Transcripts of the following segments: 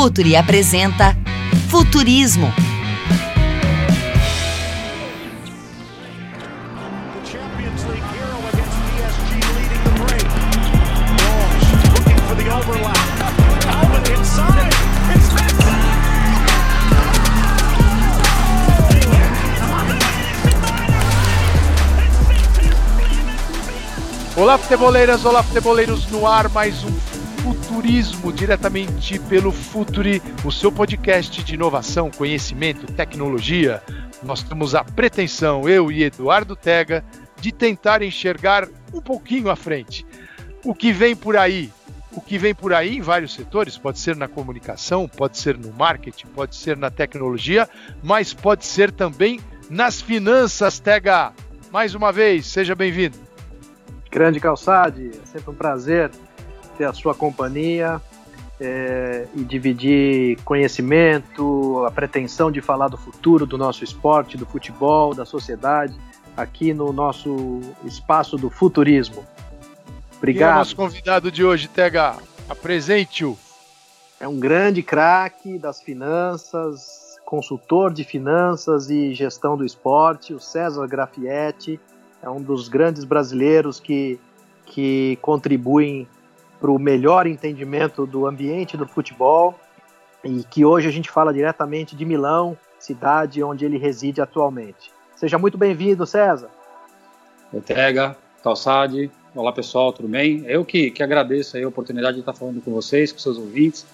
Futuri apresenta Futurismo. Olá, futeboleiras, olá, futeboleiros! No ar, mais um Futurismo diretamente pelo Futuri, o seu podcast de inovação, conhecimento, tecnologia. Nós temos a pretensão, eu e Eduardo Tega, de tentar enxergar um pouquinho à frente. O que vem por aí? O que vem por aí em vários setores, pode ser na comunicação, pode ser no marketing, pode ser na tecnologia, mas pode ser também nas finanças, Tega. Mais uma vez, seja bem-vindo. Grande Calçade, é sempre um prazer ter a sua companhia é, e dividir conhecimento, a pretensão de falar do futuro do nosso esporte, do futebol, da sociedade, aqui no nosso espaço do futurismo. É o Obrigado. nosso convidado de hoje, Tega? Apresente-o. É um grande craque das finanças, consultor de finanças e gestão do esporte, o César Grafietti. É um dos grandes brasileiros que, que contribuem para o melhor entendimento do ambiente do futebol e que hoje a gente fala diretamente de Milão, cidade onde ele reside atualmente. Seja muito bem-vindo, César. Ortega, Calçade, olá pessoal, tudo bem? Eu que, que agradeço a oportunidade de estar falando com vocês, com seus ouvintes.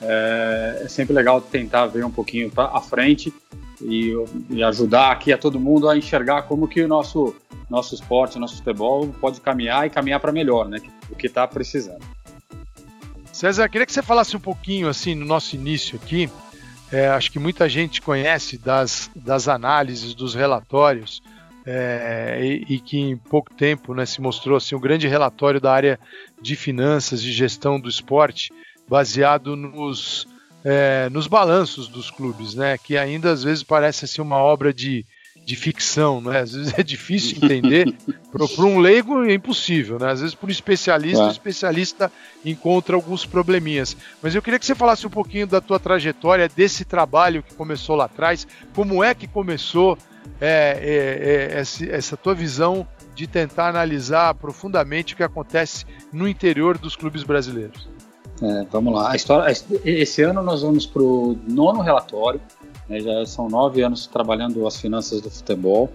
É, é sempre legal tentar ver um pouquinho para à frente e, e, ajudar aqui a todo mundo a enxergar como que o nosso nosso esporte, nosso futebol pode caminhar e caminhar para melhor, né? O que está precisando. César, queria que você falasse um pouquinho assim no nosso início aqui. É, acho que muita gente conhece das, das análises, dos relatórios, é, e, e, que em pouco tempo né, se mostrou assim, um grande relatório da área de finanças e gestão do esporte, baseado nos, é, nos balanços dos clubes, né, que ainda às vezes parece assim, uma obra de, de ficção, né? Às vezes é difícil entender. Para um leigo é impossível, né? Às vezes para um especialista, o especialista encontra alguns probleminhas. Mas eu queria que você falasse um pouquinho da tua trajetória, desse trabalho que começou lá atrás, como é que começou é, é, é, essa, essa tua visão de tentar analisar profundamente o que acontece no interior dos clubes brasileiros. É, vamos lá. A história, esse ano nós vamos para o nono relatório. Né, já são nove anos trabalhando as finanças do futebol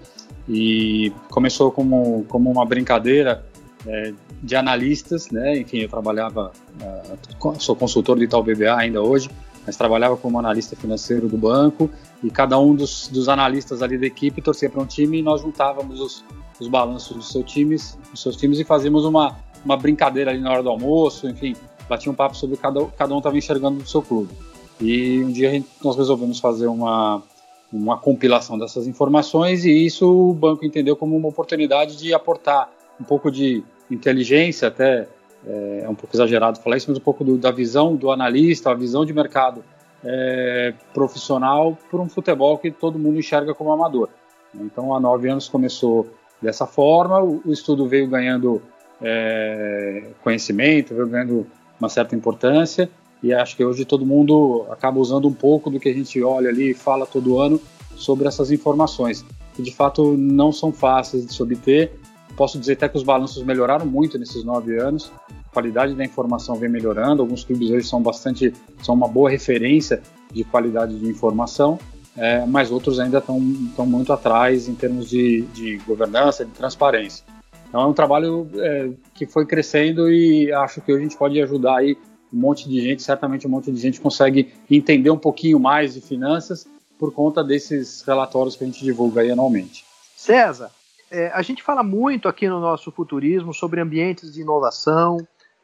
e começou como, como uma brincadeira é, de analistas, né? Enfim, eu trabalhava, uh, sou consultor de Itaú BBA ainda hoje, mas trabalhava como analista financeiro do banco e cada um dos, dos analistas ali da equipe torcia para um time e nós juntávamos os, os balanços dos seus times, dos seus times e fazíamos uma, uma brincadeira ali na hora do almoço, enfim, batia um papo sobre cada, cada um estava enxergando do seu clube. E um dia gente, nós resolvemos fazer uma, uma compilação dessas informações e isso o banco entendeu como uma oportunidade de aportar um pouco de inteligência, até é, é um pouco exagerado falar isso, mas um pouco do, da visão do analista, a visão de mercado é, profissional para um futebol que todo mundo enxerga como amador. Então, há nove anos começou dessa forma, o, o estudo veio ganhando é, conhecimento, veio ganhando uma certa importância e acho que hoje todo mundo acaba usando um pouco do que a gente olha ali e fala todo ano sobre essas informações, que de fato não são fáceis de se obter. Posso dizer até que os balanços melhoraram muito nesses nove anos, a qualidade da informação vem melhorando, alguns clubes hoje são bastante, são uma boa referência de qualidade de informação, é, mas outros ainda estão, muito atrás em termos de, de governança, de transparência. Então é um trabalho é, que foi crescendo e acho que hoje a gente pode ajudar aí um monte de gente, certamente um monte de gente consegue entender um pouquinho mais de finanças por conta desses relatórios que a gente divulga aí anualmente. César, é, a gente fala muito aqui no nosso futurismo sobre ambientes de inovação,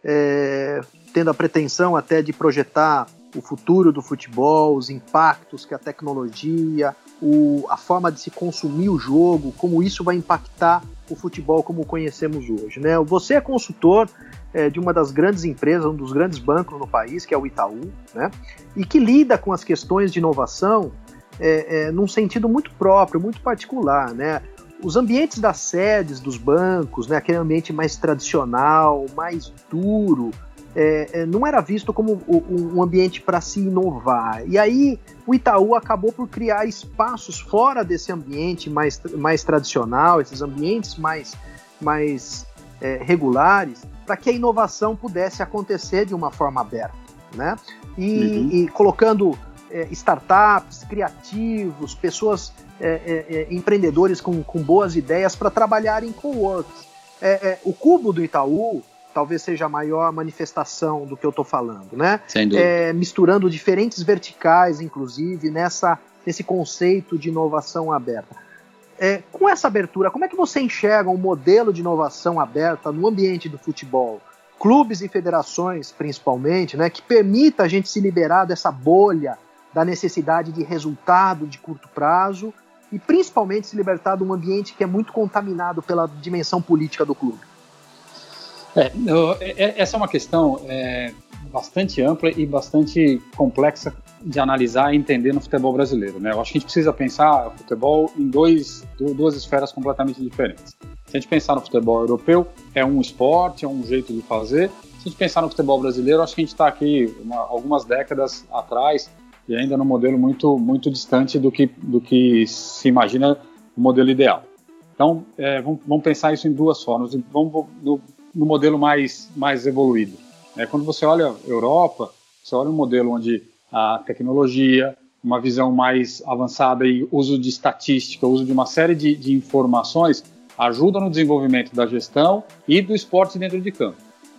é, tendo a pretensão até de projetar o futuro do futebol, os impactos que a tecnologia, o, a forma de se consumir o jogo, como isso vai impactar o futebol como conhecemos hoje. Né? Você é consultor é, de uma das grandes empresas, um dos grandes bancos no país, que é o Itaú, né? e que lida com as questões de inovação é, é, num sentido muito próprio, muito particular. Né? Os ambientes das sedes dos bancos, né, aquele ambiente mais tradicional, mais duro, é, é, não era visto como um ambiente para se inovar. E aí o Itaú acabou por criar espaços fora desse ambiente mais, mais tradicional, esses ambientes mais, mais é, regulares, para que a inovação pudesse acontecer de uma forma aberta. Né? E, uhum. e colocando é, startups, criativos, pessoas, é, empreendedores com, com boas ideias para trabalharem com works. o cubo do Itaú talvez seja a maior manifestação do que eu estou falando, né? Sem dúvida. É, misturando diferentes verticais, inclusive, nessa, nesse conceito de inovação aberta. É, com essa abertura, como é que você enxerga um modelo de inovação aberta no ambiente do futebol? Clubes e federações, principalmente, né, que permita a gente se liberar dessa bolha da necessidade de resultado de curto prazo e principalmente se libertar de um ambiente que é muito contaminado pela dimensão política do clube. É, é, essa é uma questão é, bastante ampla e bastante complexa de analisar e entender no futebol brasileiro. Né? Eu acho que a gente precisa pensar o futebol em dois, duas esferas completamente diferentes. Se a gente pensar no futebol europeu, é um esporte, é um jeito de fazer. Se a gente pensar no futebol brasileiro, acho que a gente está aqui uma, algumas décadas atrás e ainda num modelo muito, muito distante do que, do que se imagina o modelo ideal. Então, é, vamos, vamos, pensar isso em duas formas. Vamos no, no modelo mais, mais evoluído. É, quando você olha Europa, você olha um modelo onde a tecnologia, uma visão mais avançada e uso de estatística, uso de uma série de, de informações ajuda no desenvolvimento da gestão e do esporte dentro de campo.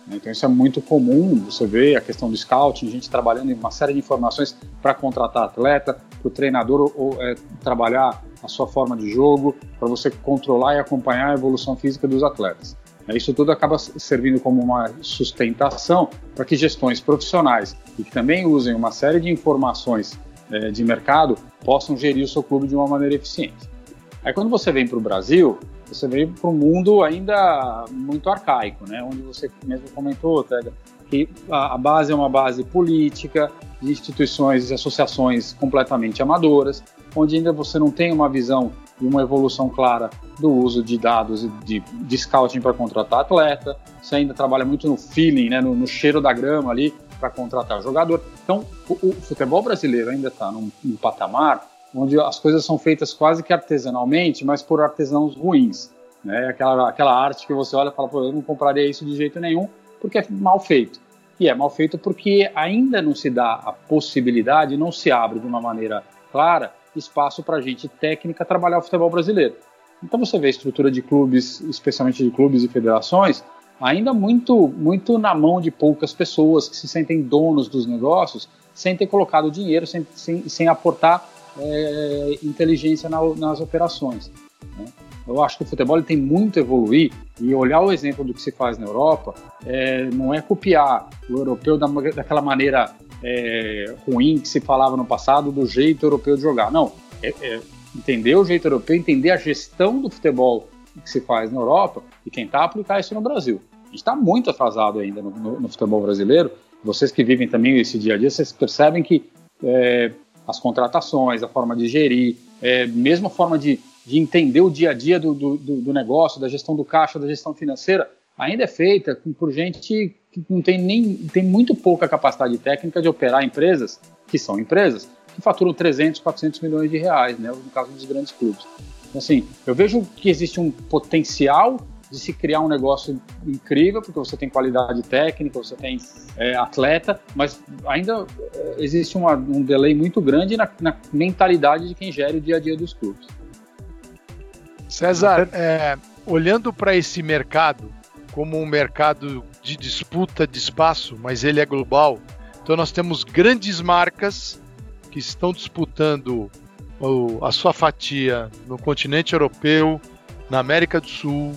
Então isso é muito comum, você vê a questão do scouting, gente trabalhando em uma série de informações para contratar atleta, para o treinador ou, é, trabalhar a sua forma de jogo, para você controlar e acompanhar a evolução física dos atletas. Né, isso tudo acaba servindo como uma sustentação para que gestões profissionais e que também usem uma série de informações é, de mercado possam gerir o seu clube de uma maneira eficiente. Aí quando você vem para o Brasil, você vem para um mundo ainda muito arcaico, né? onde você mesmo comentou, Tega, que a base é uma base política, de instituições e associações completamente amadoras, onde ainda você não tem uma visão e uma evolução clara do uso de dados de, de scouting para contratar atleta. Você ainda trabalha muito no feeling, né, no, no cheiro da grama ali para contratar jogador. Então, o, o, futebol brasileiro ainda está num, num, patamar onde as coisas são feitas quase que artesanalmente, mas por artesãos ruins. Né? Aquela, aquela arte que você olha e fala, Pô, eu não compraria isso de jeito nenhum, porque é mal feito. E é mal feito porque ainda não se dá a possibilidade, não se abre de uma maneira clara espaço para gente técnica trabalhar o futebol brasileiro. Então você vê a estrutura de clubes, especialmente de clubes e federações, ainda muito, muito na mão de poucas pessoas que se sentem donos dos negócios, sem ter colocado dinheiro, sem, sem, sem aportar é, inteligência na, nas operações. Né? Eu acho que o futebol tem muito a evoluir e olhar o exemplo do que se faz na Europa é, não é copiar o europeu da, daquela maneira é, ruim que se falava no passado do jeito europeu de jogar. Não, é, é entender o jeito europeu, entender a gestão do futebol que se faz na Europa e tentar aplicar isso no Brasil. A gente está muito atrasado ainda no, no, no, futebol brasileiro. Vocês que vivem também esse dia a dia, vocês percebem que é, as contratações, a forma de gerir, é, mesmo a forma de, de entender o dia a dia do, do, do negócio, da gestão do caixa, da gestão financeira, ainda é feita por gente que não tem nem tem muito pouca capacidade técnica de operar empresas que são empresas que faturam 300, 400 milhões de reais, né, no caso dos grandes clubes. Então, assim, eu vejo que existe um potencial de se criar um negócio incrível, porque você tem qualidade técnica, você tem é, atleta, mas ainda é, existe uma, um delay muito grande na, na, mentalidade de quem gere o dia a dia dos clubes. César, é, olhando para esse mercado, como um mercado de disputa de espaço, mas ele é global. Então nós temos grandes marcas que estão disputando a sua fatia no continente europeu, na América do Sul,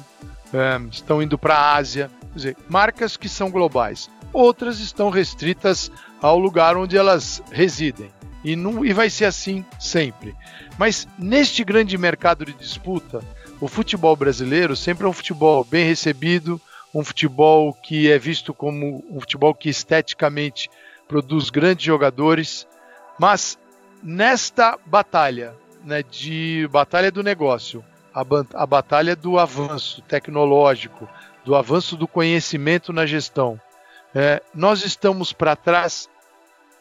é, estão indo para a Ásia, quer dizer, marcas que são globais. Outras estão restritas ao lugar onde elas residem. E, não, e vai ser assim sempre. Mas neste grande mercado de disputa, o futebol brasileiro sempre é um futebol bem recebido, um futebol que é visto como um futebol que esteticamente produz grandes jogadores, mas nesta batalha, né, de batalha do negócio, a, a batalha do avanço tecnológico, do avanço do conhecimento na gestão, É, nós estamos para trás,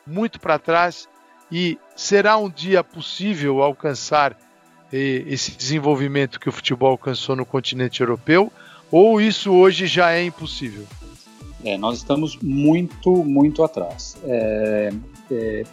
muito para trás, e será um dia possível alcançar eh, esse desenvolvimento que o futebol alcançou no continente europeu? Ou isso hoje já é impossível? É, nós estamos muito, muito atrás. É, é,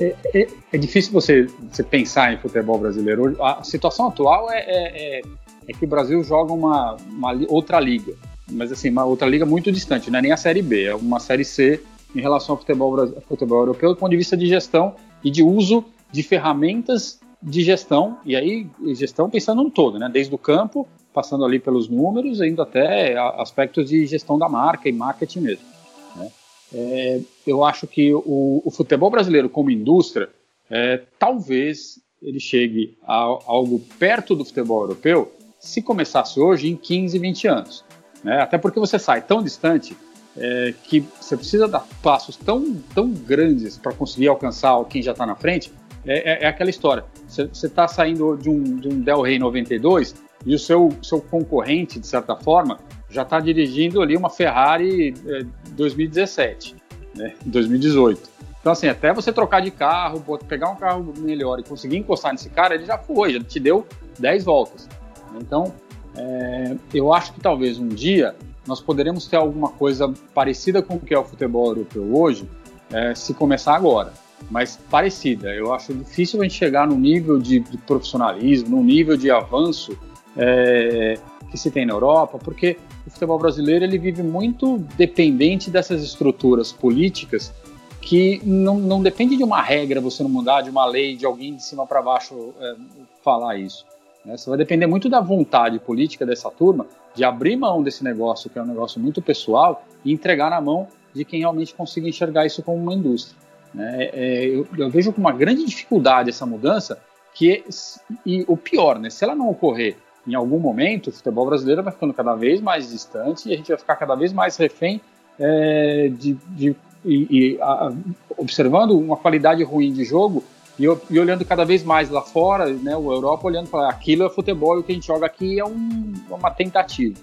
é, é, é difícil você, você, pensar em futebol brasileiro. A situação atual é, é, é que o Brasil joga uma, uma, outra liga, mas assim, uma outra liga muito distante, não é nem a Série B, é uma Série C em relação ao futebol, futebol europeu do ponto de vista de gestão e de uso de ferramentas de gestão, e aí gestão pensando no todo, né? desde o campo passando ali pelos números, indo até aspectos de gestão da marca e marketing mesmo. Né? É, eu acho que o, o, futebol brasileiro como indústria, é, talvez ele chegue a, a algo perto do futebol europeu se começasse hoje em 15, 20 anos. Né? Até porque você sai tão distante é, que você precisa dar passos tão, tão grandes para conseguir alcançar quem já está na frente. É, é, é, aquela história. Você está saindo de um, de um Del Rey 92 e o seu, seu concorrente, de certa forma, já está dirigindo ali uma Ferrari é, 2017, né, 2018. Então, assim, até você trocar de carro, pegar um carro melhor e conseguir encostar nesse cara, ele já foi, já te deu 10 voltas. Então, é, eu acho que talvez um dia nós poderemos ter alguma coisa parecida com o que é o futebol europeu hoje, é, se começar agora. Mas parecida. Eu acho difícil a gente chegar no nível de, de profissionalismo, no nível de avanço é, que se tem na Europa, porque o futebol brasileiro ele vive muito dependente dessas estruturas políticas que não, não depende de uma regra você não mudar, de uma lei, de alguém de cima para baixo é, falar isso. Né? Você vai depender muito da vontade política dessa turma de abrir mão desse negócio, que é um negócio muito pessoal, e entregar na mão de quem realmente consiga enxergar isso como uma indústria. Né? É, eu, eu, vejo com uma grande dificuldade essa mudança, que é, e o pior, né? se ela não ocorrer em algum momento, o futebol brasileiro vai ficando cada vez mais distante e a gente vai ficar cada vez mais refém é, de, de e, e a, observando uma qualidade ruim de jogo e, e, olhando cada vez mais lá fora, né, o Europa olhando para aquilo é futebol e o que a gente joga aqui é um, uma tentativa.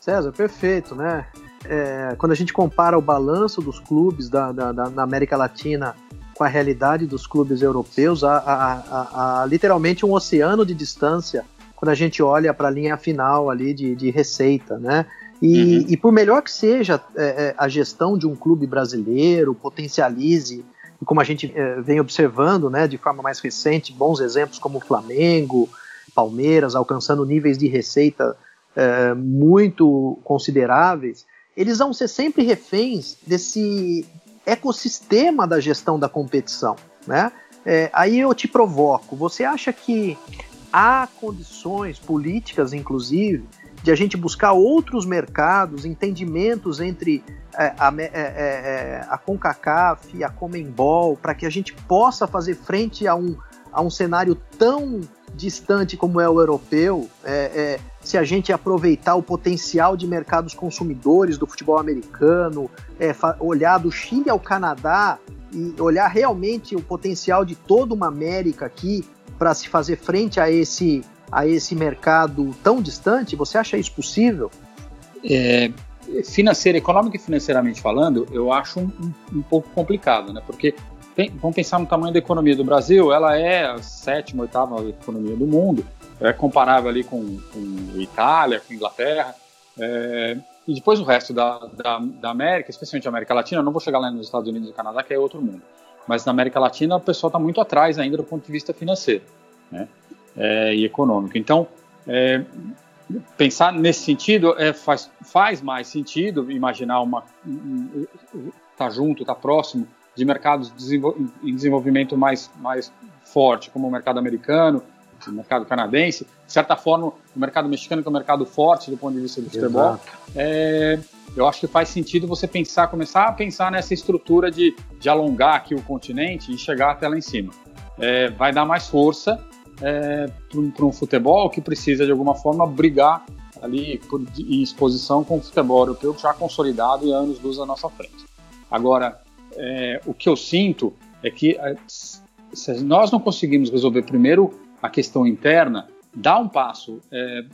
César, perfeito, né? É, quando a gente compara o balanço dos clubes da, da, da, América Latina com a realidade dos clubes europeus, há, há, há, há literalmente um oceano de distância quando a gente olha para a linha final ali de, de receita, né? E, uhum. e, por melhor que seja é, é, a gestão de um clube brasileiro, potencialize, como a gente é, vem observando né, de forma mais recente, bons exemplos como o Flamengo, Palmeiras, alcançando níveis de receita é, muito consideráveis, eles vão ser sempre reféns desse ecossistema da gestão da competição. Né? É, aí eu te provoco, você acha que há condições políticas, inclusive, de a gente buscar outros mercados, entendimentos entre é, a, é, é, é, a CONCACAF a Comembol, para que a gente possa fazer frente a um, a um cenário tão distante como é o europeu, é, é, se a gente aproveitar o potencial de mercados consumidores do futebol americano, olhar do Chile ao Canadá e olhar realmente o potencial de toda uma América aqui para se fazer frente a esse, a esse mercado tão distante? Você acha isso possível? É, financeira, econômica e financeiramente falando, eu acho um, um, um pouco complicado, né? Porque vamos pensar no tamanho da economia do Brasil, ela é a sétima, oitava economia do mundo, é comparável ali com, com Itália, com Inglaterra, é, e depois o resto da, da, da, América, especialmente a América Latina, não vou chegar lá nos Estados Unidos e Canadá, que é outro mundo mas na América Latina o pessoal está muito atrás ainda do ponto de vista financeiro né? É, e econômico. Então, é, pensar nesse sentido é, faz, faz mais sentido imaginar uma tá junto, tá próximo de mercados em desenvolvimento mais, mais forte, como o mercado americano, o mercado canadense, de certa forma, o mercado mexicano, que é um mercado forte do ponto de vista do futebol, é, eu acho que faz sentido você pensar, começar a pensar nessa estrutura de, de alongar aqui o continente e chegar até lá em cima. É, vai dar mais força é, para um futebol que precisa, de alguma forma, brigar ali por, em exposição com o futebol europeu já consolidado e anos luz à nossa frente. Agora, é, o que eu sinto é que é, se nós não conseguimos resolver primeiro a questão interna, dar um passo é,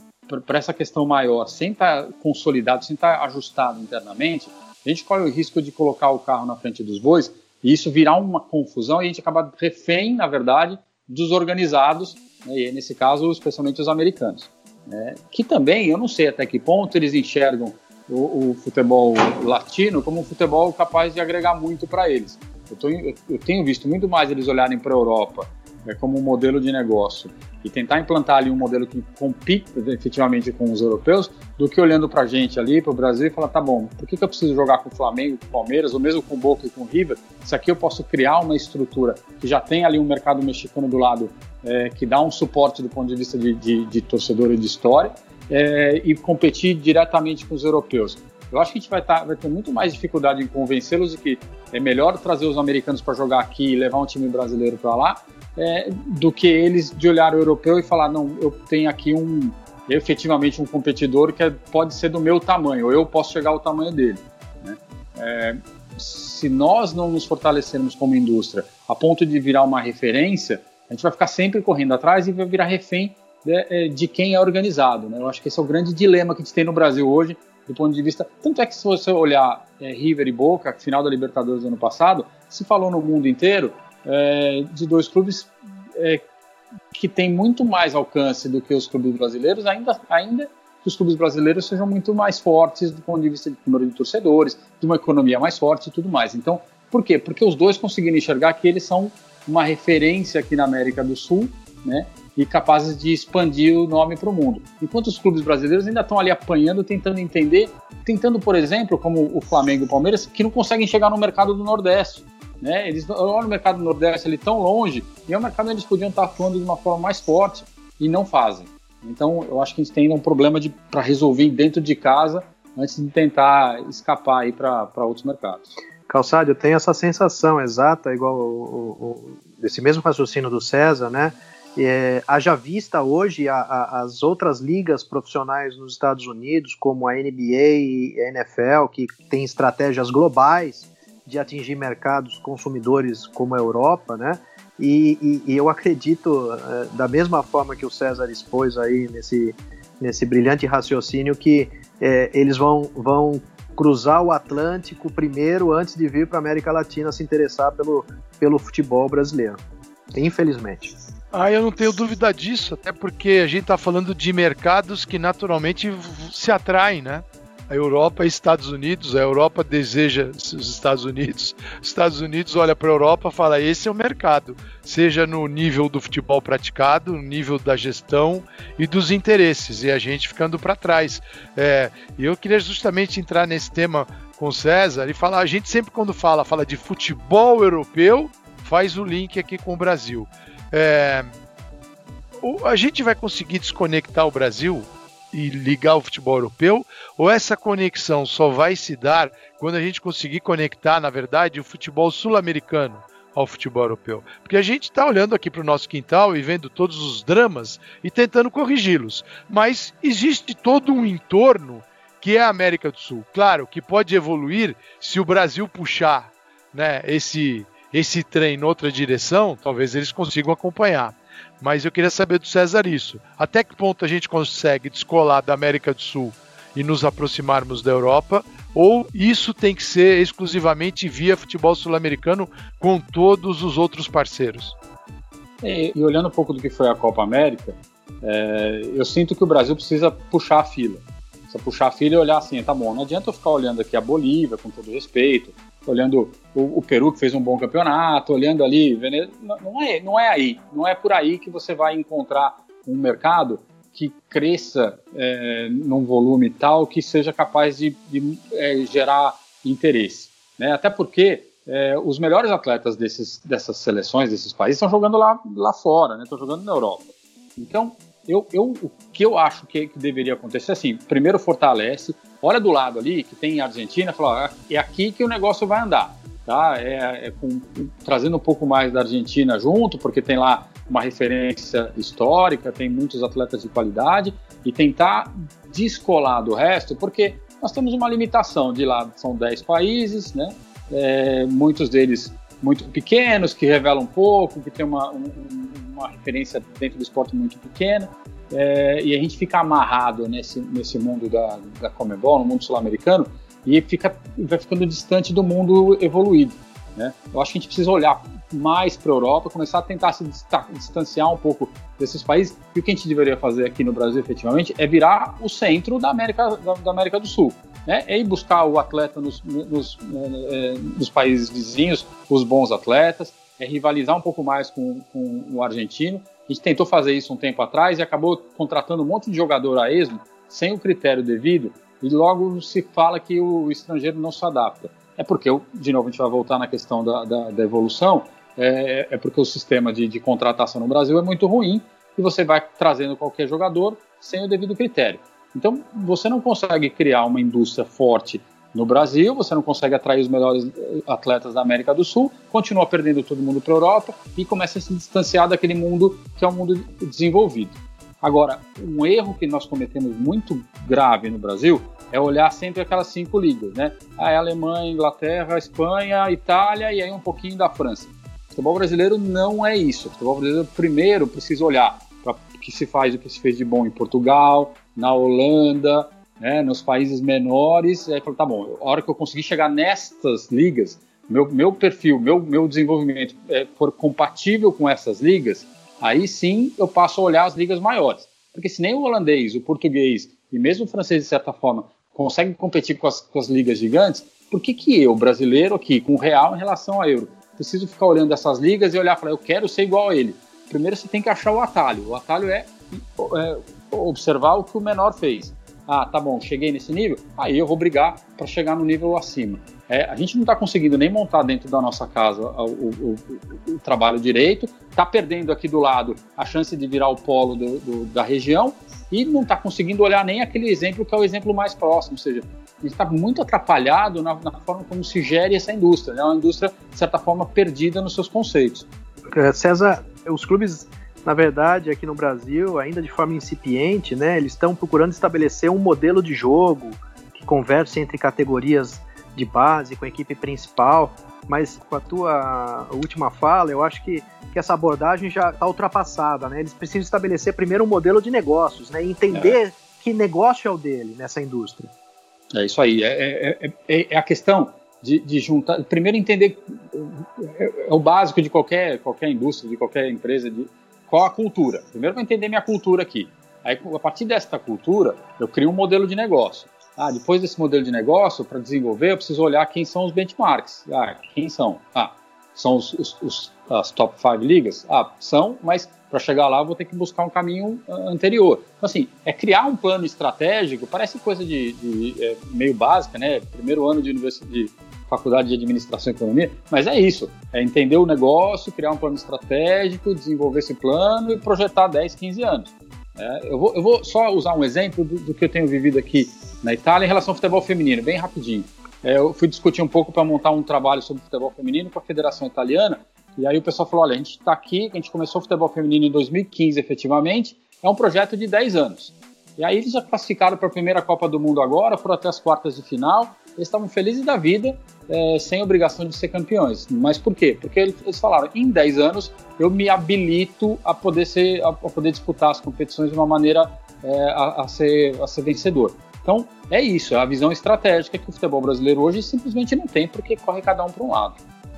para essa questão maior, sem estar tá consolidado, sem estar tá ajustado internamente, a gente corre o risco de colocar o carro na frente dos bois e isso virar uma confusão e a gente acaba refém, na verdade, dos organizados, né, e nesse caso, especialmente os americanos. Né, que também, eu não sei até que ponto eles enxergam o, o futebol latino como um futebol capaz de agregar muito para eles. Eu, tô, eu, tenho visto muito mais eles olharem para a Europa é, como um modelo de negócio e tentar implantar ali um modelo que compita efetivamente com os europeus, do que olhando para a gente ali, para o Brasil e falar, tá bom, por que, que eu preciso jogar com o Flamengo, com o Palmeiras, ou mesmo com o Boca e com o River, se aqui eu posso criar uma estrutura que já tem ali um mercado mexicano do lado, é, que dá um suporte do ponto de vista de, de, de torcedor e de história, é, e competir diretamente com os europeus. Eu acho que a gente vai, tá, vai ter muito mais dificuldade em convencê-los de que é melhor trazer os americanos para jogar aqui e levar um time brasileiro para lá, é, do que eles de olhar o europeu e falar: não, eu tenho aqui um efetivamente um competidor que é, pode ser do meu tamanho, ou eu posso chegar ao tamanho dele. Né? É, se nós não nos fortalecermos como indústria a ponto de virar uma referência, a gente vai ficar sempre correndo atrás e vai virar refém de, é, de quem é organizado. Né? Eu acho que esse é o grande dilema que a gente tem no Brasil hoje, do ponto de vista. Tanto é que se você olhar é, River e Boca, final da Libertadores do ano passado, se falou no mundo inteiro é, de dois clubes é, que têm muito mais alcance do que os clubes brasileiros, ainda, ainda que os clubes brasileiros sejam muito mais fortes do ponto de vista de número de torcedores, de uma economia mais forte e tudo mais. Então, por quê? Porque os dois conseguiram enxergar que eles são uma referência aqui na América do Sul, né? E capazes de expandir o nome para o mundo. Enquanto os clubes brasileiros ainda estão ali apanhando, tentando entender, tentando, por exemplo, como o Flamengo e o Palmeiras, que não conseguem chegar no mercado do Nordeste. Né? Eles olham o mercado do Nordeste ali tão longe, e é um mercado onde eles podiam estar atuando de uma forma mais forte e não fazem. Então, eu acho que a gente tem um problema para resolver dentro de casa antes de tentar escapar aí para outros mercados. Calçado, eu tenho essa sensação exata, igual o, o, desse mesmo raciocínio do César, né? É, haja vista hoje a, a, as outras ligas profissionais nos Estados Unidos, como a NBA e a NFL, que têm estratégias globais de atingir mercados consumidores como a Europa, né? E, e, e eu acredito, é, da mesma forma que o César expôs aí nesse, nesse brilhante raciocínio, que é, eles vão, vão cruzar o Atlântico primeiro antes de vir para a América Latina se interessar pelo, pelo futebol brasileiro. Infelizmente. Ah, eu não tenho dúvida disso, até porque a gente está falando de mercados que naturalmente se atraem, né? A Europa e Estados Unidos, a Europa deseja os Estados Unidos, os Estados Unidos olha para a Europa e fala: esse é o mercado, seja no nível do futebol praticado, no nível da gestão e dos interesses, e a gente ficando para trás. É, eu queria justamente entrar nesse tema com o César e falar: a gente sempre, quando fala, fala de futebol europeu, faz o link aqui com o Brasil. É, a gente vai conseguir desconectar o Brasil e ligar o futebol europeu? Ou essa conexão só vai se dar quando a gente conseguir conectar, na verdade, o futebol sul-americano ao futebol europeu? Porque a gente está olhando aqui para o nosso quintal e vendo todos os dramas e tentando corrigi-los. Mas existe todo um entorno que é a América do Sul. Claro que pode evoluir se o Brasil puxar né, esse, esse trem em outra direção, talvez eles consigam acompanhar. Mas eu queria saber do César isso. Até que ponto a gente consegue descolar da América do Sul e nos aproximarmos da Europa? Ou isso tem que ser exclusivamente via futebol sul-americano com todos os outros parceiros? E, e, olhando um pouco do que foi a Copa América, é, eu sinto que o Brasil precisa puxar a fila. Precisa puxar a fila e olhar assim, tá bom, não adianta eu ficar olhando aqui a Bolívia, com todo respeito, olhando o, o, Peru que fez um bom campeonato, olhando ali, não é, não é aí, não é por aí que você vai encontrar um mercado que cresça é, num volume tal que seja capaz de, de é, gerar interesse, né? Até porque é, os melhores atletas desses, dessas seleções, desses países, estão jogando lá, lá fora, né? Estão jogando na Europa. Então, eu, eu, o que eu acho que, que deveria acontecer, assim, primeiro fortalece, olha do lado ali, que tem Argentina, fala, ah, é aqui que o negócio vai andar. Tá? É, é com, trazendo um pouco mais da Argentina junto, porque tem lá uma referência histórica, tem muitos atletas de qualidade, e tentar descolar do resto, porque nós temos uma limitação de lá, são 10 países, né? É, muitos deles muito pequenos, que revelam pouco, que tem uma, um, uma referência dentro do esporte muito pequena. É, e a gente fica amarrado nesse, nesse mundo da, da Comebol, no mundo sul-americano, e fica, vai ficando distante do mundo evoluído. Né? Eu acho que a gente precisa olhar mais para a Europa, começar a tentar se distanciar um pouco desses países. E o que a gente deveria fazer aqui no Brasil, efetivamente, é virar o centro da América, da, da América do Sul. Né? É ir buscar o atleta nos, nos, é, nos, países vizinhos, os bons atletas, é rivalizar um pouco mais com, com o argentino. A gente tentou fazer isso um tempo atrás e acabou contratando um monte de jogador a esmo sem o critério devido e logo se fala que o estrangeiro não se adapta. É porque, de novo, a gente vai voltar na questão da, da, da evolução, é, é, porque o sistema de, de contratação no Brasil é muito ruim e você vai trazendo qualquer jogador sem o devido critério. Então, você não consegue criar uma indústria forte no Brasil, você não consegue atrair os melhores atletas da América do Sul, continua perdendo todo mundo para a Europa e começa a se distanciar daquele mundo que é um mundo desenvolvido. Agora, um erro que nós cometemos muito grave no Brasil é olhar sempre aquelas cinco ligas, né? A Alemanha, Inglaterra, Espanha, Itália e aí um pouquinho da França. O futebol brasileiro não é isso. O futebol brasileiro primeiro precisa olhar para o que se faz, o que se fez de bom em Portugal, na Holanda, né, nos países menores. Aí fala, tá bom, a hora que eu conseguir chegar nestas ligas, meu, meu perfil, meu, meu desenvolvimento é, for compatível com essas ligas, aí sim eu passo a olhar as ligas maiores. Porque se nem o holandês, o português e mesmo o francês, de certa forma, conseguem competir com as, com as ligas gigantes, por que, que eu, brasileiro aqui, com real em relação a euro, preciso ficar olhando essas ligas e olhar e falar, eu quero ser igual a ele? Primeiro você tem que achar o atalho. O atalho é, é observar o que o menor fez. Ah, tá bom, cheguei nesse nível, aí eu vou brigar para chegar no nível acima. É, a gente não está conseguindo nem montar dentro da nossa casa o, o, o, o trabalho direito, está perdendo aqui do lado a chance de virar o polo do, do, da região e não está conseguindo olhar nem aquele exemplo que é o exemplo mais próximo, ou seja, a gente está muito atrapalhado na, na, forma como se gere essa indústria, é né? uma indústria, de certa forma, perdida nos seus conceitos. É, César, os clubes na verdade, aqui no Brasil, ainda de forma incipiente, né, eles estão procurando estabelecer um modelo de jogo que converse entre categorias de base com a equipe principal. Mas com a tua última fala, eu acho que, que essa abordagem já está ultrapassada. Né? Eles precisam estabelecer primeiro um modelo de negócios, né? entender é. que negócio é o dele nessa indústria. É isso aí. É, é, é, é a questão de, de, juntar. Primeiro, entender. É, o básico de qualquer, qualquer indústria, de qualquer empresa, de qual a cultura? Primeiro vou entender minha cultura aqui. Aí, a partir desta cultura, eu crio um modelo de negócio. Ah, depois desse modelo de negócio, para desenvolver, eu preciso olhar quem são os benchmarks. Ah, quem são? Ah, são os, os, os as top 5 ligas? Ah, são, mas para chegar lá eu vou ter que buscar um caminho ah, anterior. Então, assim, é criar um plano estratégico, parece coisa de, de é, meio básica, né? Primeiro ano de, universidade, faculdade de administração e economia, mas é isso, é entender o negócio, criar um plano estratégico, desenvolver esse plano e projetar 10, 15 anos. É, eu, vou, eu, vou, só usar um exemplo do, do, que eu tenho vivido aqui na Itália em relação ao futebol feminino, bem rapidinho. É, eu fui discutir um pouco para montar um trabalho sobre futebol feminino com a Federação Italiana, e aí o pessoal falou: olha, a gente está aqui, a gente começou o futebol feminino em 2015 efetivamente, é um projeto de 10 anos. E aí eles já classificaram para a primeira Copa do Mundo agora, foram até as quartas de final, eles estavam felizes da vida, é, sem obrigação de ser campeões. Mas por quê? Porque eles falaram, em 10 anos eu me habilito a poder, ser, a, poder disputar as competições de uma maneira é, a, a, ser, a ser vencedor. Então, é isso, é a visão estratégica que o futebol brasileiro hoje simplesmente não tem, porque corre cada um para um lado.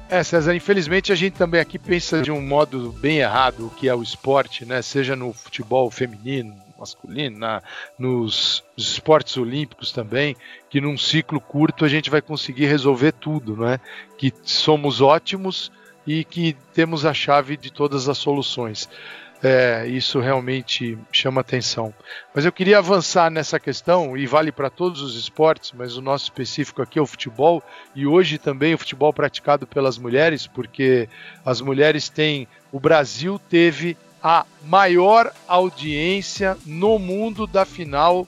É, César, infelizmente a gente também aqui pensa de um modo bem errado o que é o esporte, né? Seja no futebol feminino, masculino, na, nos esportes olímpicos também, que num ciclo curto a gente vai conseguir resolver tudo, não é? Que somos ótimos e que temos a chave de todas as soluções. É, isso realmente chama atenção. Mas eu queria avançar nessa questão, e vale para todos os esportes, mas o nosso específico aqui é o futebol, e hoje também o futebol praticado pelas mulheres, porque as mulheres têm. O Brasil teve a maior audiência no mundo da final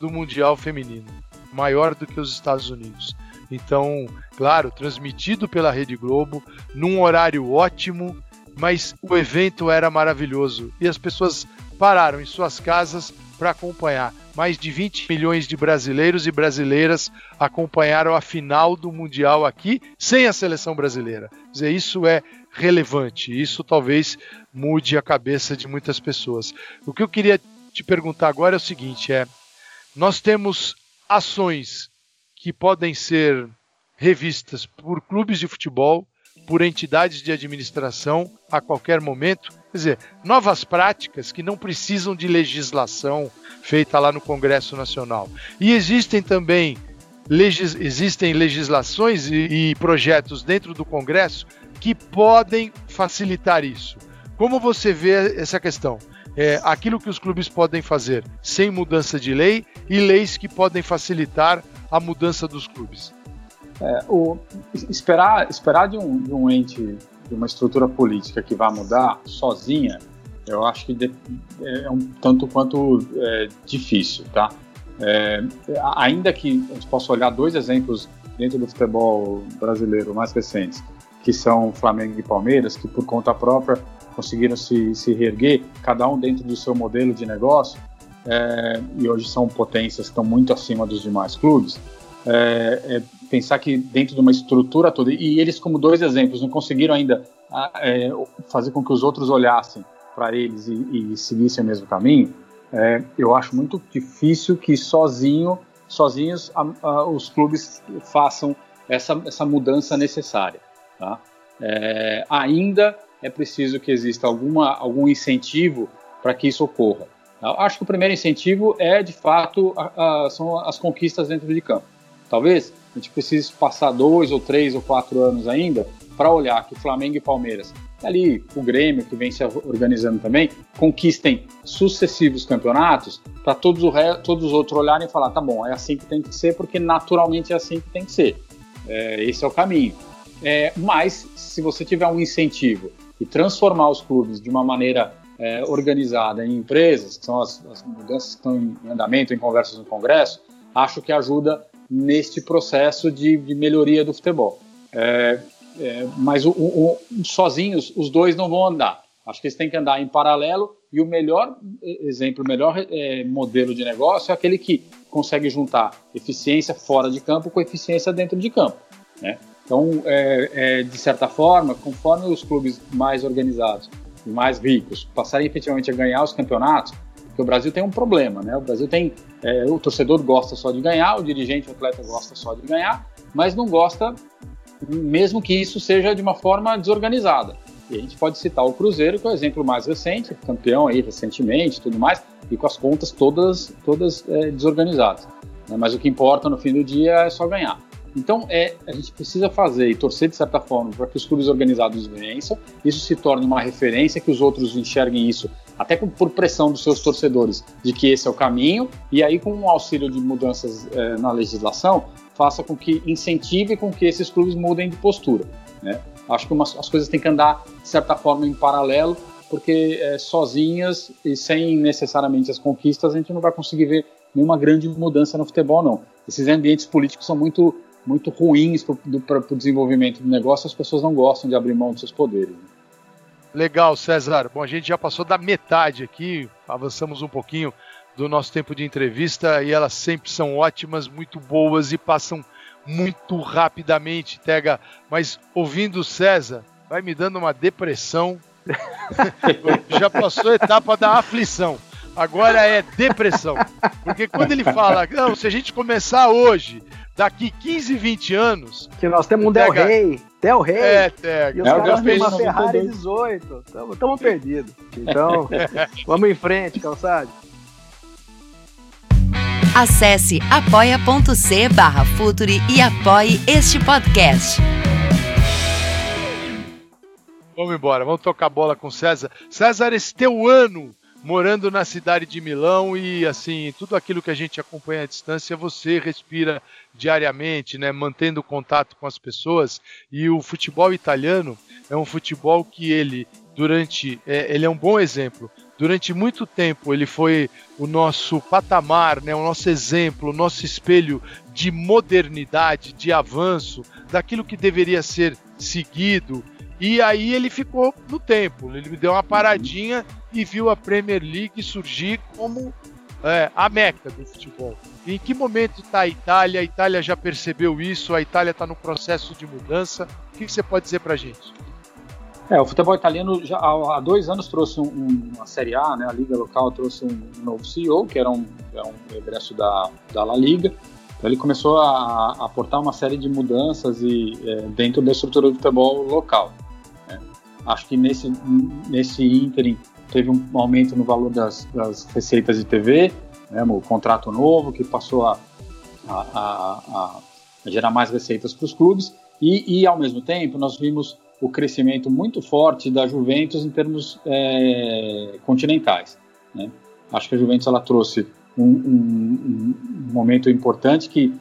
do Mundial Feminino, maior do que os Estados Unidos. Então, claro, transmitido pela Rede Globo, num horário ótimo, mas o evento era maravilhoso e as pessoas pararam em suas casas para acompanhar. Mais de 20 milhões de brasileiros e brasileiras acompanharam a final do Mundial aqui sem a seleção brasileira. Quer dizer, isso é relevante. Isso talvez mude a cabeça de muitas pessoas. O que eu queria te perguntar agora é o seguinte: é nós temos ações que podem ser revistas por clubes de futebol, por entidades de administração a qualquer momento. Quer dizer, novas práticas que não precisam de legislação feita lá no Congresso Nacional. E existem também legis existem legislações e, e projetos dentro do Congresso que podem facilitar isso. Como você vê essa questão? É, aquilo que os clubes podem fazer sem mudança de lei e leis que podem facilitar a mudança dos clubes. É, o, esperar esperar de um, de um ente, de uma estrutura política que vai mudar sozinha, eu acho que de, é um tanto quanto é, difícil, tá? É, ainda que a gente possa olhar dois exemplos dentro do futebol brasileiro mais recentes, que são Flamengo e Palmeiras, que por conta própria conseguiram se, se reerguer, cada um dentro do seu modelo de negócio, é, e hoje são potências que estão muito acima dos demais clubes. É, é, pensar que dentro de uma estrutura toda, e eles, como dois exemplos, não conseguiram ainda é, fazer com que os outros olhassem para eles e, e, seguissem o mesmo caminho, é, eu acho muito difícil que sozinho, sozinhos a, a, os clubes façam essa, essa mudança necessária. Tá? É, ainda é preciso que exista alguma, algum incentivo para que isso ocorra. Eu acho que o primeiro incentivo é, de fato, a, a, são as conquistas dentro de campo. Talvez a gente precise passar dois ou três ou quatro anos ainda para olhar que Flamengo e Palmeiras, ali o Grêmio que vem se organizando também, conquistem sucessivos campeonatos para todos, todos os outros olharem e falar, tá bom, é assim que tem que ser, porque naturalmente é assim que tem que ser. É, esse é o caminho. É, mas se você tiver um incentivo e transformar os clubes de uma maneira é, organizada em empresas, que são as, as mudanças que estão em andamento, em conversas no Congresso, acho que ajuda neste processo de, de melhoria do futebol. É, é, mas o, o, sozinhos, os dois não vão andar. Acho que eles têm que andar em paralelo e o melhor exemplo, o melhor é, modelo de negócio é aquele que consegue juntar eficiência fora de campo com eficiência dentro de campo. Né? Então, é, é, de certa forma, conforme os clubes mais organizados e mais ricos passarem efetivamente a ganhar os campeonatos, porque o Brasil tem um problema, né? O Brasil tem. É, o torcedor gosta só de ganhar, o dirigente, o atleta gosta só de ganhar, mas não gosta, mesmo que isso seja de uma forma desorganizada. E a gente pode citar o Cruzeiro, que é o exemplo mais recente, campeão aí recentemente tudo mais, e com as contas todas, todas é, desorganizadas. Né? Mas o que importa no fim do dia é só ganhar. Então, é, a gente precisa fazer e torcer de certa forma para que os clubes organizados vençam, isso se torne uma referência, que os outros enxerguem isso, até por pressão dos seus torcedores, de que esse é o caminho, e aí, com o auxílio de mudanças é, na legislação, faça com que incentive com que esses clubes mudem de postura. Né? Acho que umas, as coisas têm que andar, de certa forma, em paralelo, porque é, sozinhas e sem necessariamente as conquistas, a gente não vai conseguir ver nenhuma grande mudança no futebol, não. Esses ambientes políticos são muito muito ruins para o desenvolvimento do negócio, as pessoas não gostam de abrir mão dos seus poderes. Legal, César. Bom, a gente já passou da metade aqui, avançamos um pouquinho do nosso tempo de entrevista e elas sempre são ótimas, muito boas e passam muito rapidamente, Tega. Mas ouvindo o César, vai me dando uma depressão. já passou a etapa da aflição. Agora é depressão. Porque quando ele fala, não, se a gente começar hoje, daqui 15, 20 anos. Que nós temos um Del Rey. Del Rey. É, Tega. E os é, caras têm uma Ferrari 18. Estamos perdidos. Então, vamos em frente, calçado. Acesse apoia.c barra Futuri e apoie este podcast. Vamos embora, vamos tocar bola com César. César, esse teu ano morando na cidade de Milão e assim, tudo aquilo que a gente acompanha à distância, você respira diariamente, né, mantendo contato com as pessoas. E o futebol italiano é um futebol que ele durante, é, ele é um bom exemplo. Durante muito tempo ele foi o nosso patamar, né, o nosso exemplo, o nosso espelho de modernidade, de avanço, daquilo que deveria ser seguido. E aí ele ficou no tempo, ele deu uma paradinha e viu a Premier League surgir como é, a meca do futebol. Em que momento está a Itália? A Itália já percebeu isso? A Itália está no processo de mudança? O que, você pode dizer para a gente? É, o futebol italiano já há dois anos trouxe um, uma Série A, né, a liga local trouxe um novo CEO, que era um, era um regresso da, da La Liga, Então ele começou a, a aportar uma série de mudanças e, é, dentro da estrutura do futebol local. Acho que nesse, nesse ínterim teve um aumento no valor das, das receitas de TV, né, o contrato novo que passou a, a, a, a gerar mais receitas para os clubes e, e, ao mesmo tempo nós vimos o crescimento muito forte da Juventus em termos é, continentais. Né? Acho que a Juventus ela trouxe um, um, um, momento importante que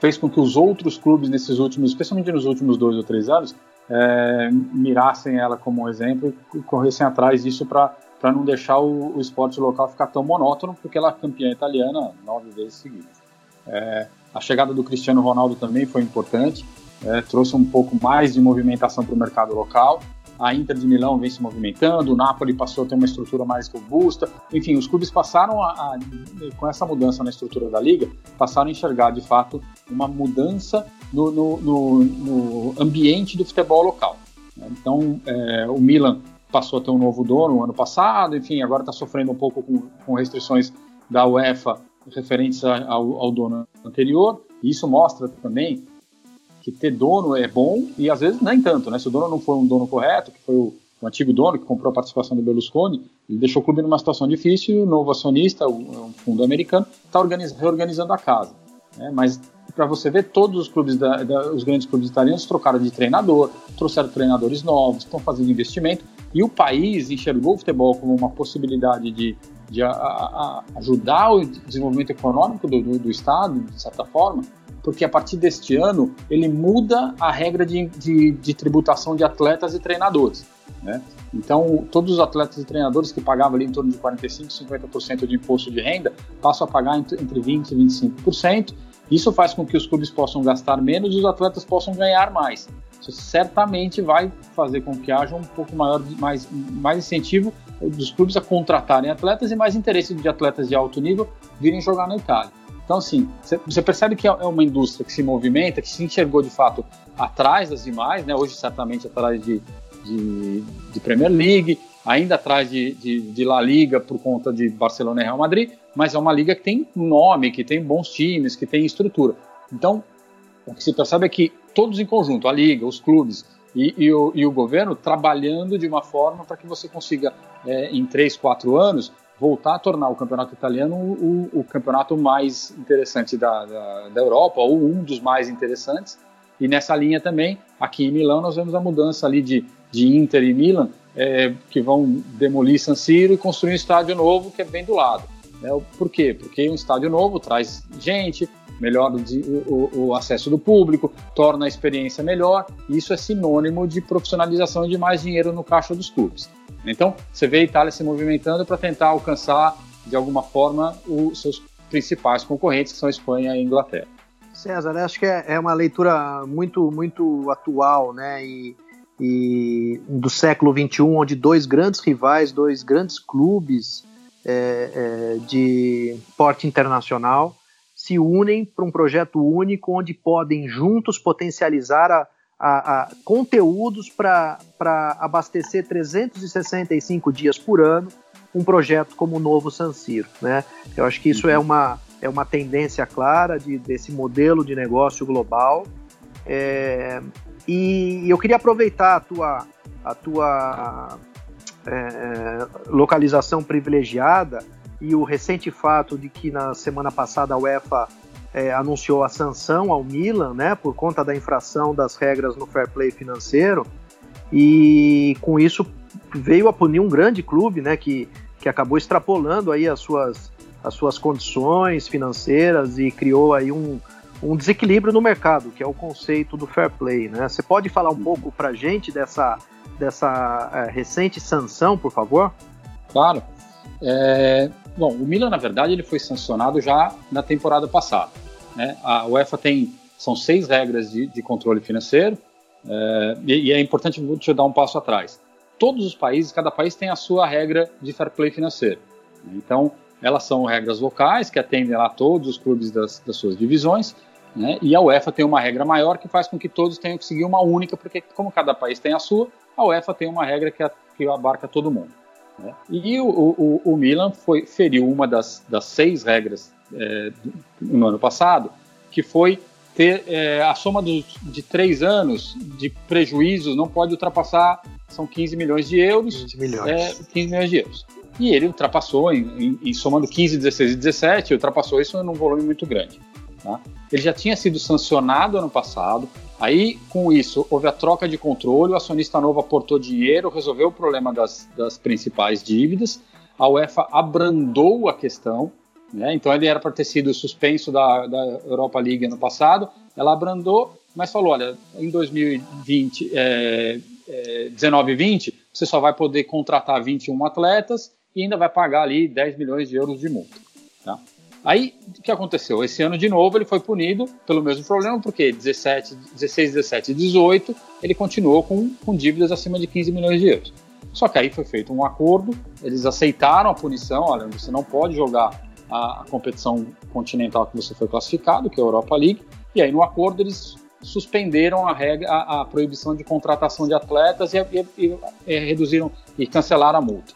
fez com que os outros clubes nesses últimos, especialmente nos últimos dois ou três anos, é, mirassem ela como um exemplo e corressem atrás disso para não deixar o, o, esporte local ficar tão monótono, porque ela é campeã italiana nove vezes seguidas. É, a chegada do Cristiano Ronaldo também foi importante, é, trouxe um pouco mais de movimentação para o mercado local a Inter de Milão vem se movimentando, o Napoli passou a ter uma estrutura mais robusta. Enfim, os clubes passaram a, a, com essa mudança na estrutura da liga, passaram a enxergar de fato uma mudança no, no, no, no ambiente do futebol local. Então, é, o Milan passou a ter um novo dono no ano passado, enfim, agora está sofrendo um pouco com, com, restrições da UEFA referentes ao, ao dono anterior. E isso mostra também que ter dono é bom e às vezes nem tanto, né? Se o dono não for um dono correto, que foi o, o antigo dono que comprou a participação do Berlusconi, ele deixou o clube numa situação difícil, o novo acionista, um fundo americano, está reorganizando a casa. Né? Mas para você ver, todos os clubes, da, da, os grandes clubes italianos trocaram de treinador, trouxeram treinadores novos, estão fazendo investimento e o país enxergou o futebol como uma possibilidade de, de a, a, ajudar o desenvolvimento econômico do, do, do Estado, de certa forma, porque a partir deste ano ele muda a regra de, de, de tributação de atletas e treinadores. Né? Então, todos os atletas e treinadores que pagavam ali em torno de 45%, 50% de imposto de renda passam a pagar entre 20% e 25%. Isso faz com que os clubes possam gastar menos e os atletas possam ganhar mais. Isso certamente vai fazer com que haja um pouco maior, mais, mais incentivo dos clubes a contratarem atletas e mais interesse de atletas de alto nível virem jogar na Itália. Então, assim, você percebe que é, é uma indústria que se movimenta, que se enxergou de fato atrás das demais, né? hoje certamente atrás de, de, de Premier League, ainda atrás de, de, de, La Liga por conta de Barcelona e Real Madrid, mas é uma liga que tem nome, que tem bons times, que tem estrutura. Então, o que se percebe é que todos em conjunto, a liga, os clubes e, e, o, e o, governo, trabalhando de uma forma para que você consiga, é, em três, quatro anos, voltar a tornar o campeonato italiano o, o campeonato mais interessante da, da, da, Europa, ou um dos mais interessantes. E nessa linha também, aqui em Milão, nós vemos a mudança ali de, de Inter e Milan, é, que vão demolir San Siro e construir um estádio novo que é bem do lado. É, por quê? Porque um estádio novo traz gente, melhora o, o, o, acesso do público, torna a experiência melhor, e isso é sinônimo de profissionalização e de mais dinheiro no caixa dos clubes. Então, você vê a Itália se movimentando para tentar alcançar, de alguma forma, os seus principais concorrentes, que são Espanha e Inglaterra. César, acho que é, é uma leitura muito, muito atual, né? E, e do século XXI, onde dois grandes rivais, dois grandes clubes é, é, de porte internacional se unem para um projeto único, onde podem juntos potencializar a, a, a conteúdos para abastecer 365 dias por ano um projeto como o novo San Siro. Né? Eu acho que isso é uma, é uma tendência clara de, desse modelo de negócio global. É, e eu queria aproveitar a tua, a tua é, localização privilegiada e o recente fato de que na semana passada a UEFA é, anunciou a sanção ao Milan, né, por conta da infração das regras no fair play financeiro, e com isso veio a punir um grande clube, né, que, que acabou extrapolando aí as suas, as suas condições financeiras e criou aí um, um desequilíbrio no mercado, que é o conceito do fair play, né? Você pode falar um pouco para gente dessa, dessa é, recente sanção, por favor? Claro. É, bom, o Milan, na verdade, ele foi sancionado já na temporada passada. Né? A UEFA tem são seis regras de, de controle financeiro é, e, e, é importante te dar um passo atrás. Todos os países, cada país tem a sua regra de fair play financeiro. Então, elas são regras locais que atendem lá todos os clubes das, das suas divisões, né? e a UEFA tem uma regra maior que faz com que todos tenham que seguir uma única, porque como cada país tem a sua, a UEFA tem uma regra que, a, que abarca todo mundo. Né? E o, o, o, Milan foi, feriu uma das, das seis regras é, no ano passado, que foi ter é, a soma do, de três anos de prejuízos não pode ultrapassar, são 15 milhões de euros. 15 milhões. É, 15 milhões de euros. E ele ultrapassou, em, em, em, somando 15, 16 e 17, ultrapassou isso num volume muito grande. Tá? Ele já tinha sido sancionado ano passado, aí com isso houve a troca de controle, o acionista novo aportou dinheiro, resolveu o problema das, das principais dívidas, a UEFA abrandou a questão, né? Então ele era para ter sido suspenso da, da Europa League ano passado, ela abrandou, mas falou: olha, em 2020, é, é, 19 e 20, você só vai poder contratar 21 atletas e ainda vai pagar ali 10 milhões de euros de multa. Tá? Aí, o que aconteceu? Esse ano, de novo, ele foi punido pelo mesmo problema, porque 17, 16, 17 e 18 ele continuou com, com dívidas acima de 15 milhões de euros. Só que aí foi feito um acordo, eles aceitaram a punição, olha, você não pode jogar a, a competição continental que você foi classificado, que é a Europa League, e aí no acordo eles suspenderam a, regra, a, a proibição de contratação de atletas e, e, e, e, reduziram e cancelaram a multa.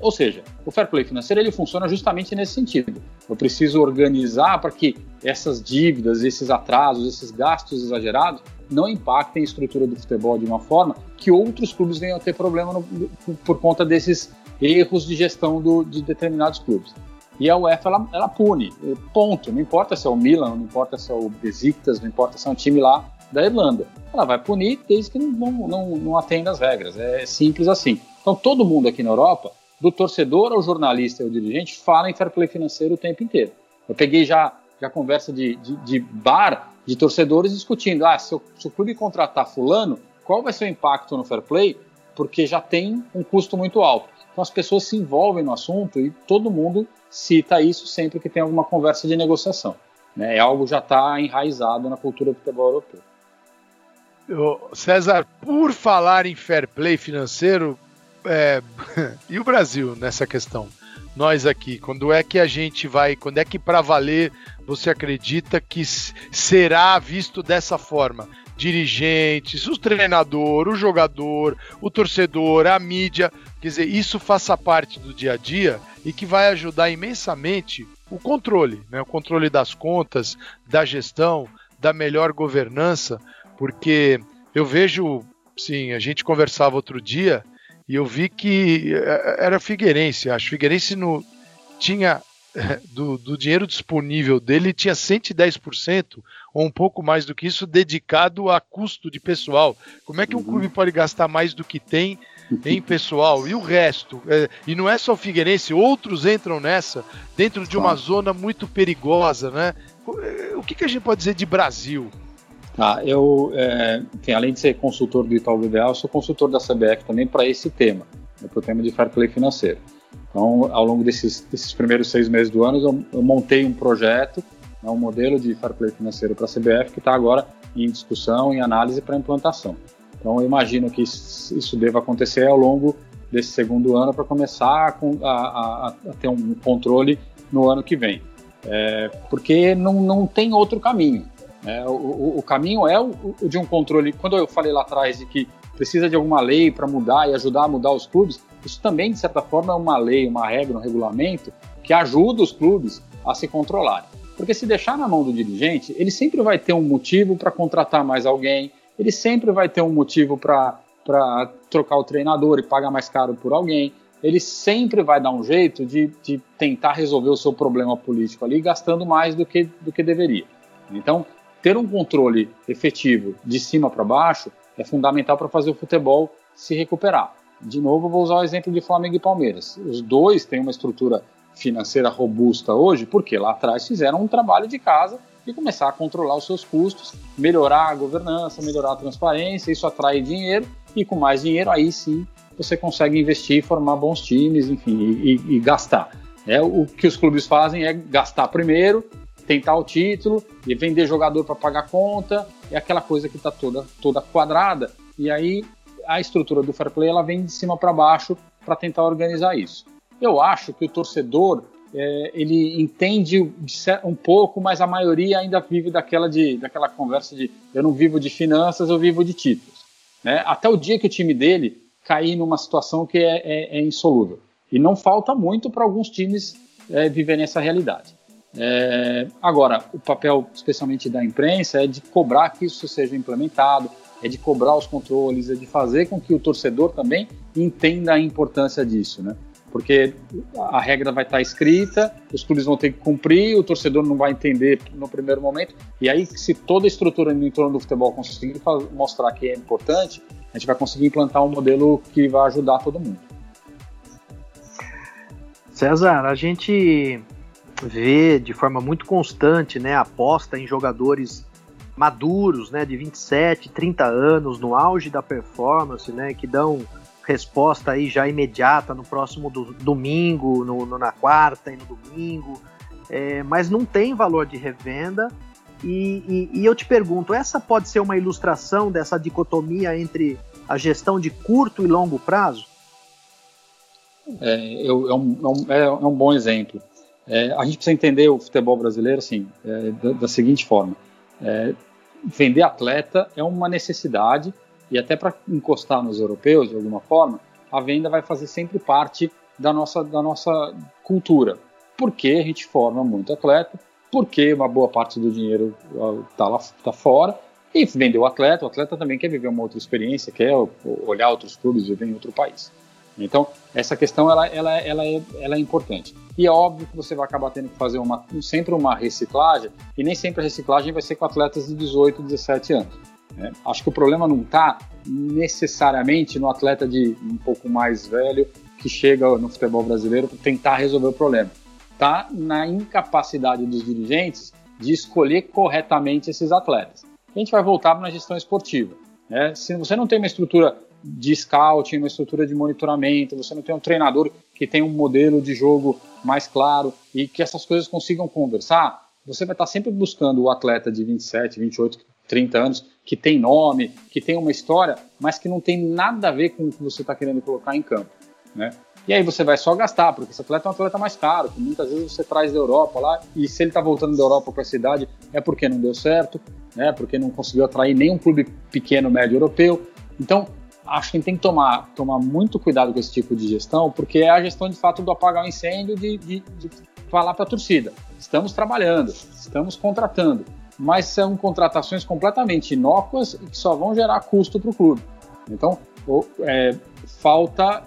Ou seja, o fair play financeiro ele funciona justamente nesse sentido. Eu preciso organizar para que essas dívidas, esses atrasos, esses gastos exagerados não impactem a estrutura do futebol de uma forma que outros clubes venham a ter problema no, por conta desses erros de gestão do, de determinados clubes. E a UEFA ela, ela pune, ponto. Não importa se é o Milan, não importa se é o Besiktas, não importa se é um time lá da Irlanda. Ela vai punir desde que não, não, não atenda as regras. É simples assim. Então todo mundo aqui na Europa, do torcedor ao jornalista ao dirigente, fala em fair play financeiro o tempo inteiro. Eu peguei já, já conversa de, de, de bar de torcedores discutindo: ah, se o, se o clube contratar fulano, qual vai ser o impacto no fair play? Porque já tem um custo muito alto. Então as pessoas se envolvem no assunto e todo mundo cita isso sempre que tem alguma conversa de negociação. Né? É algo já está enraizado na cultura do futebol europeu. César, por falar em fair play financeiro, é... e o Brasil nessa questão? Nós aqui, quando é que a gente vai, quando é que para valer você acredita que será visto dessa forma? Dirigentes, o treinador, o jogador, o torcedor, a mídia, quer dizer, isso faça parte do dia a dia e que vai ajudar imensamente o controle, né? o controle das contas, da gestão, da melhor governança, porque eu vejo, sim, a gente conversava outro dia e eu vi que é, era Figueirense, acho Figueirense no, tinha do, do, dinheiro disponível dele tinha 110% ou um pouco mais do que isso dedicado a custo de pessoal. Como é que um uhum. clube pode gastar mais do que tem em pessoal. E o resto? É, e não é só o Figueirense, outros entram nessa, dentro de uma zona muito perigosa, né? É, o que, que a gente pode dizer de Brasil? Ah, eu, é, enfim, além de ser consultor do Itaú BBA, sou consultor da CBF também para esse tema, né, para o tema de fair play financeiro. Então, ao longo desses, desses primeiros seis meses do ano, eu, eu montei um projeto, né, um modelo de fair play financeiro para a CBF que está agora em discussão, em análise para implantação. Então, eu imagino que isso deva acontecer ao longo desse segundo ano para começar a, a, a, ter um controle no ano que vem. É, porque não, não tem outro caminho. O, o, o, caminho é o, o, de um controle. Quando eu falei lá atrás de que precisa de alguma lei para mudar e ajudar a mudar os clubes, isso também, de certa forma, é uma lei, uma regra, um regulamento que ajuda os clubes a se controlarem. Porque se deixar na mão do dirigente, ele sempre vai ter um motivo para contratar mais alguém, ele sempre vai ter um motivo para trocar o treinador e pagar mais caro por alguém. Ele sempre vai dar um jeito de, de tentar resolver o seu problema político ali, gastando mais do que, do que deveria. Então, ter um controle efetivo de cima para baixo é fundamental para fazer o futebol se recuperar. De novo, vou usar o exemplo de Flamengo e Palmeiras. Os dois têm uma estrutura financeira robusta hoje, porque lá atrás fizeram um trabalho de casa e começar a controlar os seus custos, melhorar a governança, melhorar a transparência, isso atrai dinheiro e com mais dinheiro aí sim você consegue investir, formar bons times, enfim, e, e gastar. É, o que os clubes fazem é gastar primeiro, tentar o título e vender jogador para pagar conta, é aquela coisa que está toda, toda quadrada, e aí a estrutura do fair play ela vem de cima para baixo para tentar organizar isso. Eu acho que o torcedor é, ele entende um pouco, mas a maioria ainda vive daquela, de, daquela conversa de eu não vivo de finanças, eu vivo de títulos. Né? Até o dia que o time dele cair numa situação que é, é, é insolúvel. E não falta muito para alguns times é, viverem essa realidade. É, agora, o papel, especialmente da imprensa, é de cobrar que isso seja implementado, é de cobrar os controles, é de fazer com que o torcedor também entenda a importância disso, né? Porque a regra vai estar escrita, os clubes vão ter que cumprir, o torcedor não vai entender no primeiro momento, e aí, se toda a estrutura no entorno do futebol conseguir mostrar que é importante, a gente vai conseguir implantar um modelo que vai ajudar todo mundo. César, a gente vê de forma muito constante né, aposta em jogadores maduros, né, de 27, 30 anos, no auge da performance, né, que dão resposta aí já imediata no próximo do, domingo, no, no, na quarta e no domingo, é, mas não tem valor de revenda. E, e, e, eu te pergunto, essa pode ser uma ilustração dessa dicotomia entre a gestão de curto e longo prazo? É, eu, é, um, é, um, é um bom exemplo. É, a gente precisa entender o futebol brasileiro assim, é, da, da, seguinte forma: é, vender atleta é uma necessidade e até para encostar nos europeus de alguma forma, a venda vai fazer sempre parte da nossa, da nossa cultura. Porque a gente forma muito atleta, porque uma boa parte do dinheiro está lá tá fora e vender o atleta. O atleta também quer viver uma outra experiência, quer olhar outros clubes, viver em outro país. Então, essa questão ela, ela, ela, é, ela é importante. E é óbvio que você vai acabar tendo que fazer uma, sempre uma reciclagem, e nem sempre a reciclagem vai ser com atletas de 18, 17 anos. Né? Acho que o problema não está necessariamente no atleta de um pouco mais velho que chega no futebol brasileiro para tentar resolver o problema. Está na incapacidade dos dirigentes de escolher corretamente esses atletas. A gente vai voltar para a gestão esportiva. Né? Se você não tem uma estrutura de scouting, uma estrutura de monitoramento, você não tem um treinador que tem um modelo de jogo mais claro e que essas coisas consigam conversar, você vai estar sempre buscando o atleta de 27, 28, 30 anos que tem nome, que tem uma história, mas que não tem nada a ver com o que você está querendo colocar em campo, né? E aí você vai só gastar, porque esse atleta é um atleta mais caro, que muitas vezes você traz da Europa lá, e se ele está voltando da Europa com essa idade, é porque não deu certo, né? Porque não conseguiu atrair nenhum clube pequeno, médio europeu. Então, acho que tem que tomar, tomar muito cuidado com esse tipo de gestão, porque é a gestão de fato do apagar o incêndio, de, de, de falar para a torcida: estamos trabalhando, estamos contratando, mas são contratações completamente inócuas e que só vão gerar custo para o clube. Então, é, falta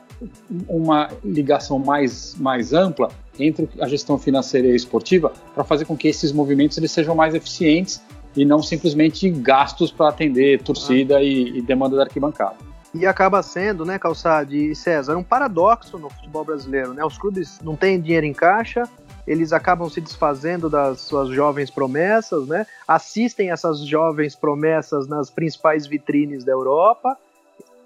uma ligação mais, mais ampla entre a gestão financeira e a esportiva para fazer com que esses movimentos eles sejam mais eficientes e não simplesmente gastos para atender torcida ah. e, e demanda da arquibancada. E acaba sendo, né, Calçade e César, um paradoxo no futebol brasileiro, né? Os clubes não têm dinheiro em caixa, eles acabam se desfazendo das suas jovens promessas, né? Assistem essas jovens promessas nas principais vitrines da Europa,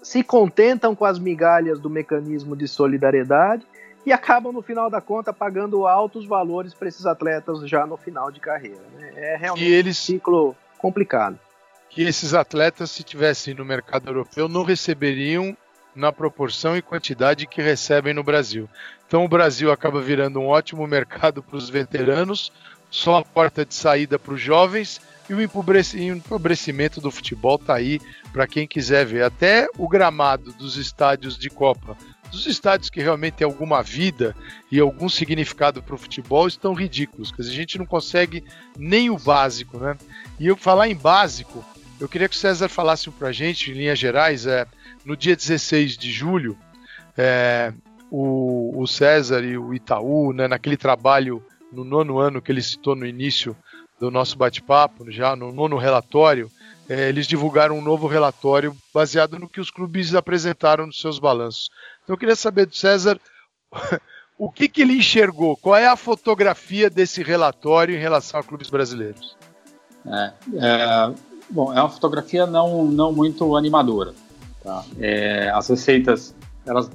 se contentam com as migalhas do mecanismo de solidariedade e acabam, no final da conta, pagando altos valores para esses atletas já no final de carreira. Né? É realmente eles... um ciclo complicado que esses atletas, se tivessem no mercado europeu, não receberiam na proporção e quantidade que recebem no Brasil. Então o Brasil acaba virando um ótimo mercado para os veteranos, só a porta de saída para os jovens e o empobrecimento do futebol está aí para quem quiser ver. Até o gramado dos estádios de Copa, dos estádios que realmente têm alguma vida e algum significado para o futebol, estão ridículos. Quer dizer, a gente não consegue nem o básico, né? E eu falar em básico, eu queria que o César falasse para a gente, em linhas gerais, é, no dia 16 de julho, é, o, o, César e o Itaú, né, naquele trabalho no nono ano que ele citou no início do nosso bate-papo, já no nono relatório, é, eles divulgaram um novo relatório baseado no que os clubes apresentaram nos seus balanços. Então eu queria saber do César o que, que ele enxergou, qual é a fotografia desse relatório em relação a clubes brasileiros. É, é, Bom, é uma fotografia não, não muito animadora. Tá? É, as receitas, elas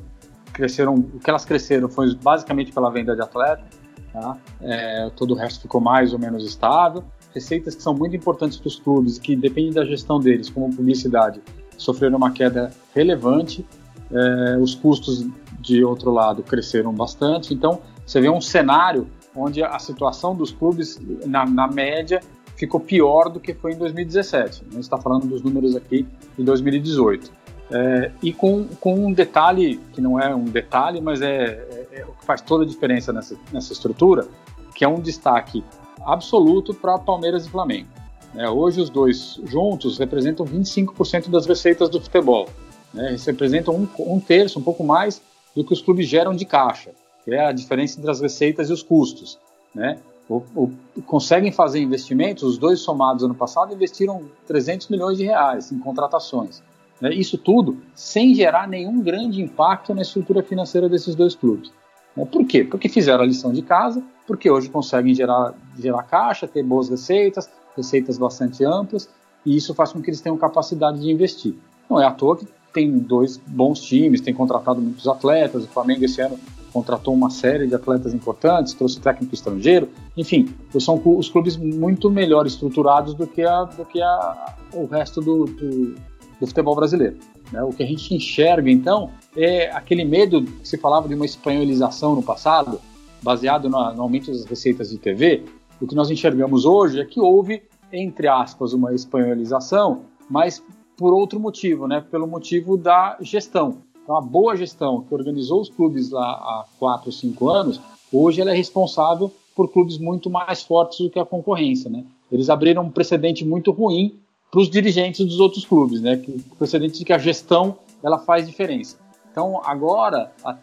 cresceram, o que elas cresceram foi basicamente pela venda de atleta, tá? é, todo o resto ficou mais ou menos estável. Receitas que são muito importantes para os clubes, que dependem da gestão deles, como publicidade, sofreram uma queda relevante. É, os custos, de outro lado, cresceram bastante. Então, você vê um cenário onde a situação dos clubes, na, na média, ficou pior do que foi em 2017. A gente está falando dos números aqui de 2018. É, e com, com um detalhe, que não é um detalhe, mas é, é, é, o que faz toda a diferença nessa, nessa estrutura, que é um destaque absoluto para Palmeiras e Flamengo. É, hoje os dois juntos representam 25% das receitas do futebol. Né? Eles representam um, um, terço, um pouco mais, do que os clubes geram de caixa, que é a diferença entre as receitas e os custos. Né? O, o, conseguem fazer investimentos, os dois somados ano passado investiram 300 milhões de reais em contratações. Né? Isso tudo sem gerar nenhum grande impacto na estrutura financeira desses dois clubes. Né? Por quê? Porque fizeram a lição de casa, porque hoje conseguem gerar, gerar caixa, ter boas receitas, receitas bastante amplas, e isso faz com que eles tenham capacidade de investir. Não é à toa que tem dois bons times, tem contratado muitos atletas, o Flamengo esse ano contratou uma série de atletas importantes, trouxe técnico estrangeiro, enfim, são os clubes muito melhor estruturados do que, a, do que a, o resto do, do, do futebol brasileiro. Né? O que a gente enxerga, então, é aquele medo que se falava de uma espanholização no passado, baseado no, no aumento das receitas de TV, o que nós enxergamos hoje é que houve, entre aspas, uma espanholização, mas por outro motivo, né? pelo motivo da gestão. Então, a boa gestão que organizou os clubes lá há quatro, cinco anos, hoje ela é responsável por clubes muito mais fortes do que a concorrência. Né? Eles abriram um precedente muito ruim para os dirigentes dos outros clubes, né? que, o precedente de que a gestão ela faz diferença. Então, agora, a,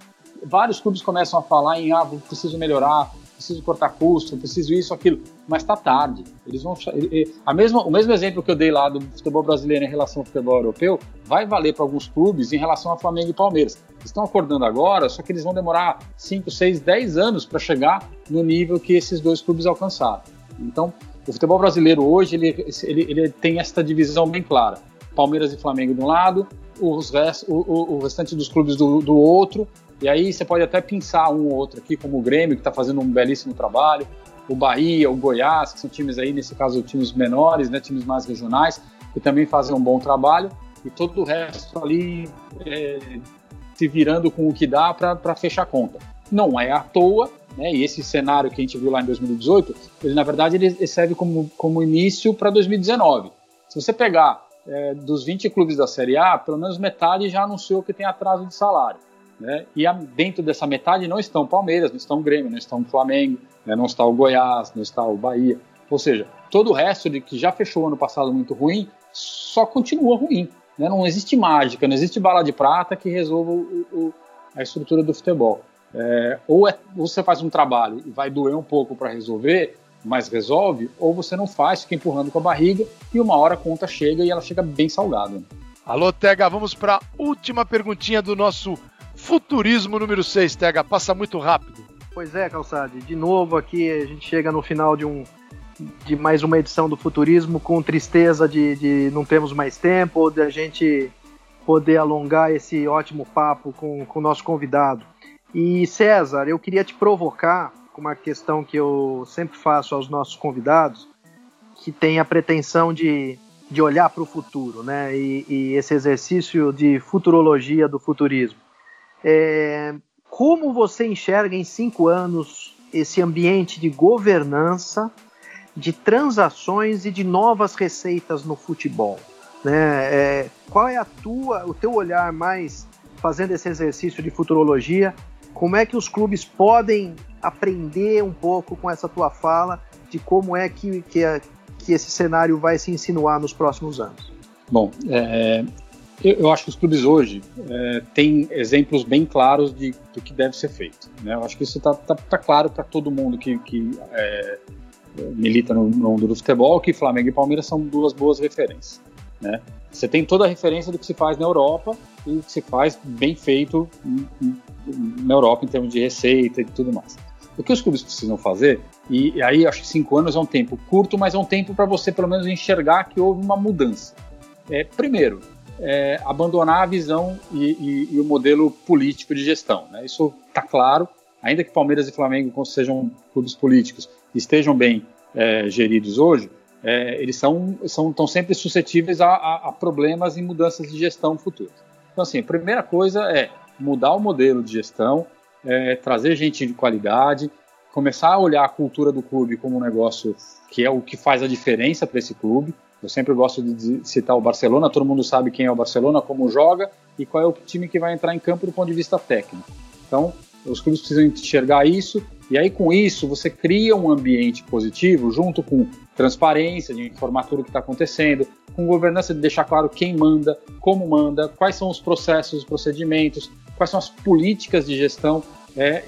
vários clubes começam a falar em ah, preciso melhorar, preciso cortar custo, preciso isso, aquilo, mas está tarde. Eles vão a mesma, o mesmo exemplo que eu dei lá do futebol brasileiro em relação ao futebol europeu vai valer para alguns clubes em relação a Flamengo e Palmeiras. Estão acordando agora, só que eles vão demorar 5, 6, 10 anos para chegar no nível que esses dois clubes alcançaram. Então, o futebol brasileiro hoje ele, ele, ele tem essa divisão bem clara. Palmeiras e Flamengo de um lado, os rest, o, o, o restante dos clubes do, do outro, e aí você pode até pensar um ou outro aqui, como o Grêmio, que está fazendo um belíssimo trabalho, o Bahia, o Goiás, que são times aí, nesse caso, times menores, né, times mais regionais, que também fazem um bom trabalho, e todo o resto ali é, se virando com o que dá para fechar a conta. Não é à toa, né, e esse cenário que a gente viu lá em 2018, ele na verdade ele serve como, como início para 2019. Se você pegar é, dos 20 clubes da Série A, pelo menos metade já anunciou que tem atraso de salário. Né? E a, dentro dessa metade não estão Palmeiras, não estão Grêmio, não estão Flamengo, né? não está o Goiás, não está o Bahia. Ou seja, todo o resto de que já fechou ano passado muito ruim, só continua ruim. Né? Não existe mágica, não existe bala de prata que resolva o, o, a estrutura do futebol. É, ou, é, ou você faz um trabalho e vai doer um pouco para resolver, mas resolve, ou você não faz, fica empurrando com a barriga e uma hora a conta chega e ela chega bem salgada. Alô, Tega, vamos para a última perguntinha do nosso Futurismo número 6, TH, passa muito rápido. Pois é, Calçade, de novo aqui a gente chega no final de um de mais uma edição do Futurismo com tristeza de, de não termos mais tempo, de a gente poder alongar esse ótimo papo com o nosso convidado. E César, eu queria te provocar com uma questão que eu sempre faço aos nossos convidados, que tem a pretensão de, de olhar para o futuro, né? E, e esse exercício de futurologia do futurismo. É, como você enxerga em cinco anos esse ambiente de governança, de transações e de novas receitas no futebol? Né? É, qual é a tua, o teu olhar mais fazendo esse exercício de futurologia? Como é que os clubes podem aprender um pouco com essa tua fala de como é que, que, que esse cenário vai se insinuar nos próximos anos? Bom, é, eu, acho que os clubes hoje é, têm exemplos bem claros de, do que deve ser feito. Né? Eu acho que isso está tá, tá claro para todo mundo que, que é, milita no, no mundo do futebol que Flamengo e Palmeiras são duas boas referências. Né? Você tem toda a referência do que se faz na Europa e o que se faz bem feito na Europa em termos de receita e tudo mais. O que os clubes precisam fazer, e, e aí acho que cinco anos é um tempo curto, mas é um tempo para você pelo menos enxergar que houve uma mudança. É, primeiro, é, abandonar a visão e, e, e, o modelo político de gestão. Né? Isso está claro, ainda que Palmeiras e Flamengo sejam clubes políticos estejam bem é, geridos hoje, é, eles são estão sempre suscetíveis a, a, a, problemas e mudanças de gestão futuras. Então, assim, a primeira coisa é mudar o modelo de gestão, é, trazer gente de qualidade, começar a olhar a cultura do clube como um negócio que é o que faz a diferença para esse clube, eu sempre gosto de citar o Barcelona, todo mundo sabe quem é o Barcelona, como joga e qual é o time que vai entrar em campo do ponto de vista técnico. Então, Os clubes precisam enxergar isso e aí com isso você cria um ambiente positivo junto com transparência de informar tudo o que está acontecendo, com governança de deixar claro quem manda, como manda, quais são os processos, os procedimentos, quais são as políticas de gestão. É,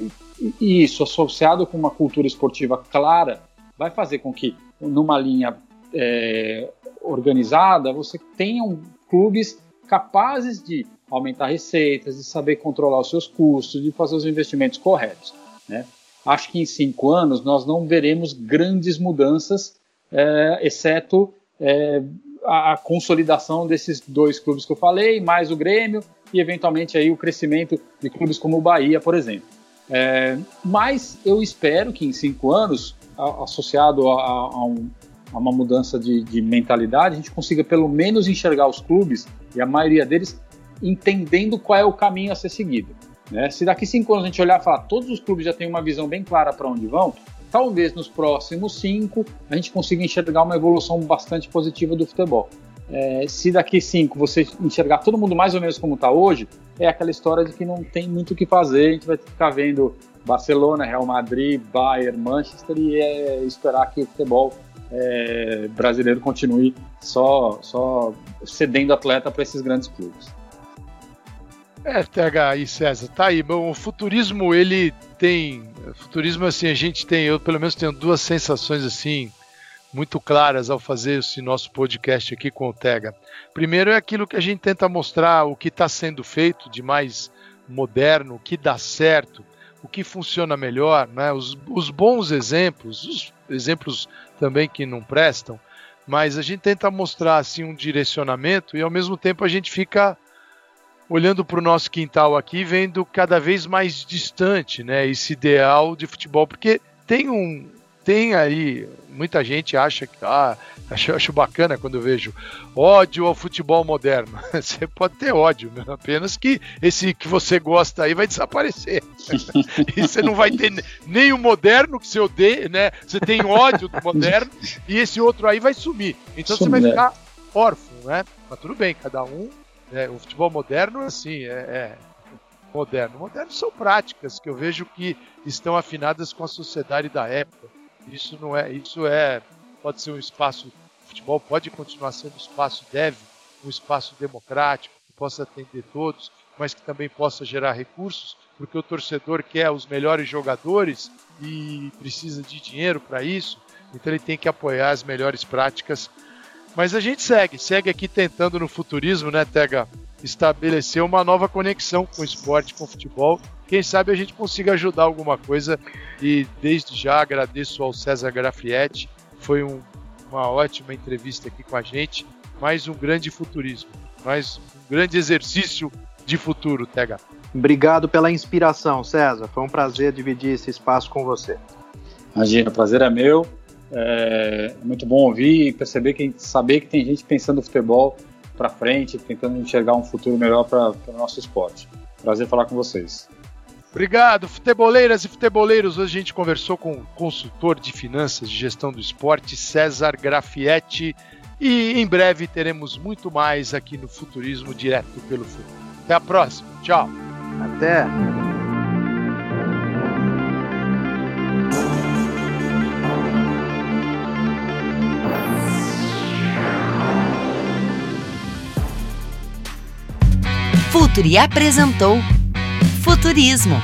e isso associado com uma cultura esportiva clara vai fazer com que numa linha é, organizada você tenha um, clubes capazes de aumentar receitas, de saber controlar os seus custos, de fazer os investimentos corretos. Né? Acho que em cinco anos nós não veremos grandes mudanças, é, exceto é, a, consolidação desses dois clubes que eu falei, mais o Grêmio e eventualmente aí o crescimento de clubes como o Bahia, por exemplo. É, mas eu espero que em cinco anos, associado a, a, um, a, uma mudança de, de mentalidade, a gente consiga pelo menos enxergar os clubes e a maioria deles entendendo qual é o caminho a ser seguido. Né? Se daqui cinco anos a gente olhar e falar todos os clubes já têm uma visão bem clara para onde vão, talvez nos próximos cinco a gente consiga enxergar uma evolução bastante positiva do futebol. É, se daqui cinco você enxergar todo mundo mais ou menos como está hoje, é aquela história de que não tem muito o que fazer, a gente vai ficar vendo Barcelona, Real Madrid, Bayern, Manchester e é, esperar que o futebol é, brasileiro continue só, só cedendo atleta para esses grandes clubes. É, TH e César, tá aí. Bom, o futurismo, ele tem. Futurismo, assim, a gente tem, eu pelo menos tenho duas sensações assim muito claras ao fazer esse nosso podcast aqui com o Tega. Primeiro é aquilo que a gente tenta mostrar o que está sendo feito de mais moderno, o que dá certo, o que funciona melhor, né? os, os bons exemplos, os exemplos também que não prestam, mas a gente tenta mostrar assim um direcionamento e ao mesmo tempo a gente fica olhando para o nosso quintal aqui, vendo cada vez mais distante, né, esse ideal de futebol, porque tem um, tem aí, muita gente acha que, ah, acho, acho bacana quando vejo ódio ao futebol moderno. Você pode ter ódio, né? apenas que esse que você gosta aí vai desaparecer. e você não vai ter nem o moderno que você odeia, né? Você tem ódio do moderno e esse outro aí vai sumir. Então você vai ficar órfão, né? Mas tudo bem, cada um é, o futebol moderno, assim, é, é, moderno. Moderno são práticas que eu vejo que estão afinadas com a sociedade da época. Isso não é, isso é, pode ser um espaço, o futebol pode continuar sendo um espaço deve, um espaço democrático que possa atender todos, mas que também possa gerar recursos, porque o torcedor quer os melhores jogadores e precisa de dinheiro para isso, então ele tem que apoiar as melhores práticas mas a gente segue, segue aqui tentando no futurismo, né, Tega, estabelecer uma nova conexão com o esporte, com o futebol. Quem sabe a gente consiga ajudar alguma coisa. E desde já agradeço ao César Grafietti, foi um, uma ótima entrevista aqui com a gente. Mais um grande futurismo, mais um grande exercício de futuro, Tega. Obrigado pela inspiração, César. Foi um prazer dividir esse espaço com você. Imagina, o prazer é meu. É, é muito bom ouvir e perceber que saber que tem gente pensando o futebol para frente, tentando enxergar um futuro melhor para o nosso esporte. Prazer falar com vocês. Obrigado, futeboleiras e futeboleiros. Hoje a gente conversou com o consultor de finanças de gestão do esporte, César Grafietti, e em breve teremos muito mais aqui no Futurismo Direto pelo Futuro. Até a próxima. Tchau. Até. Futuri apresentou Futurismo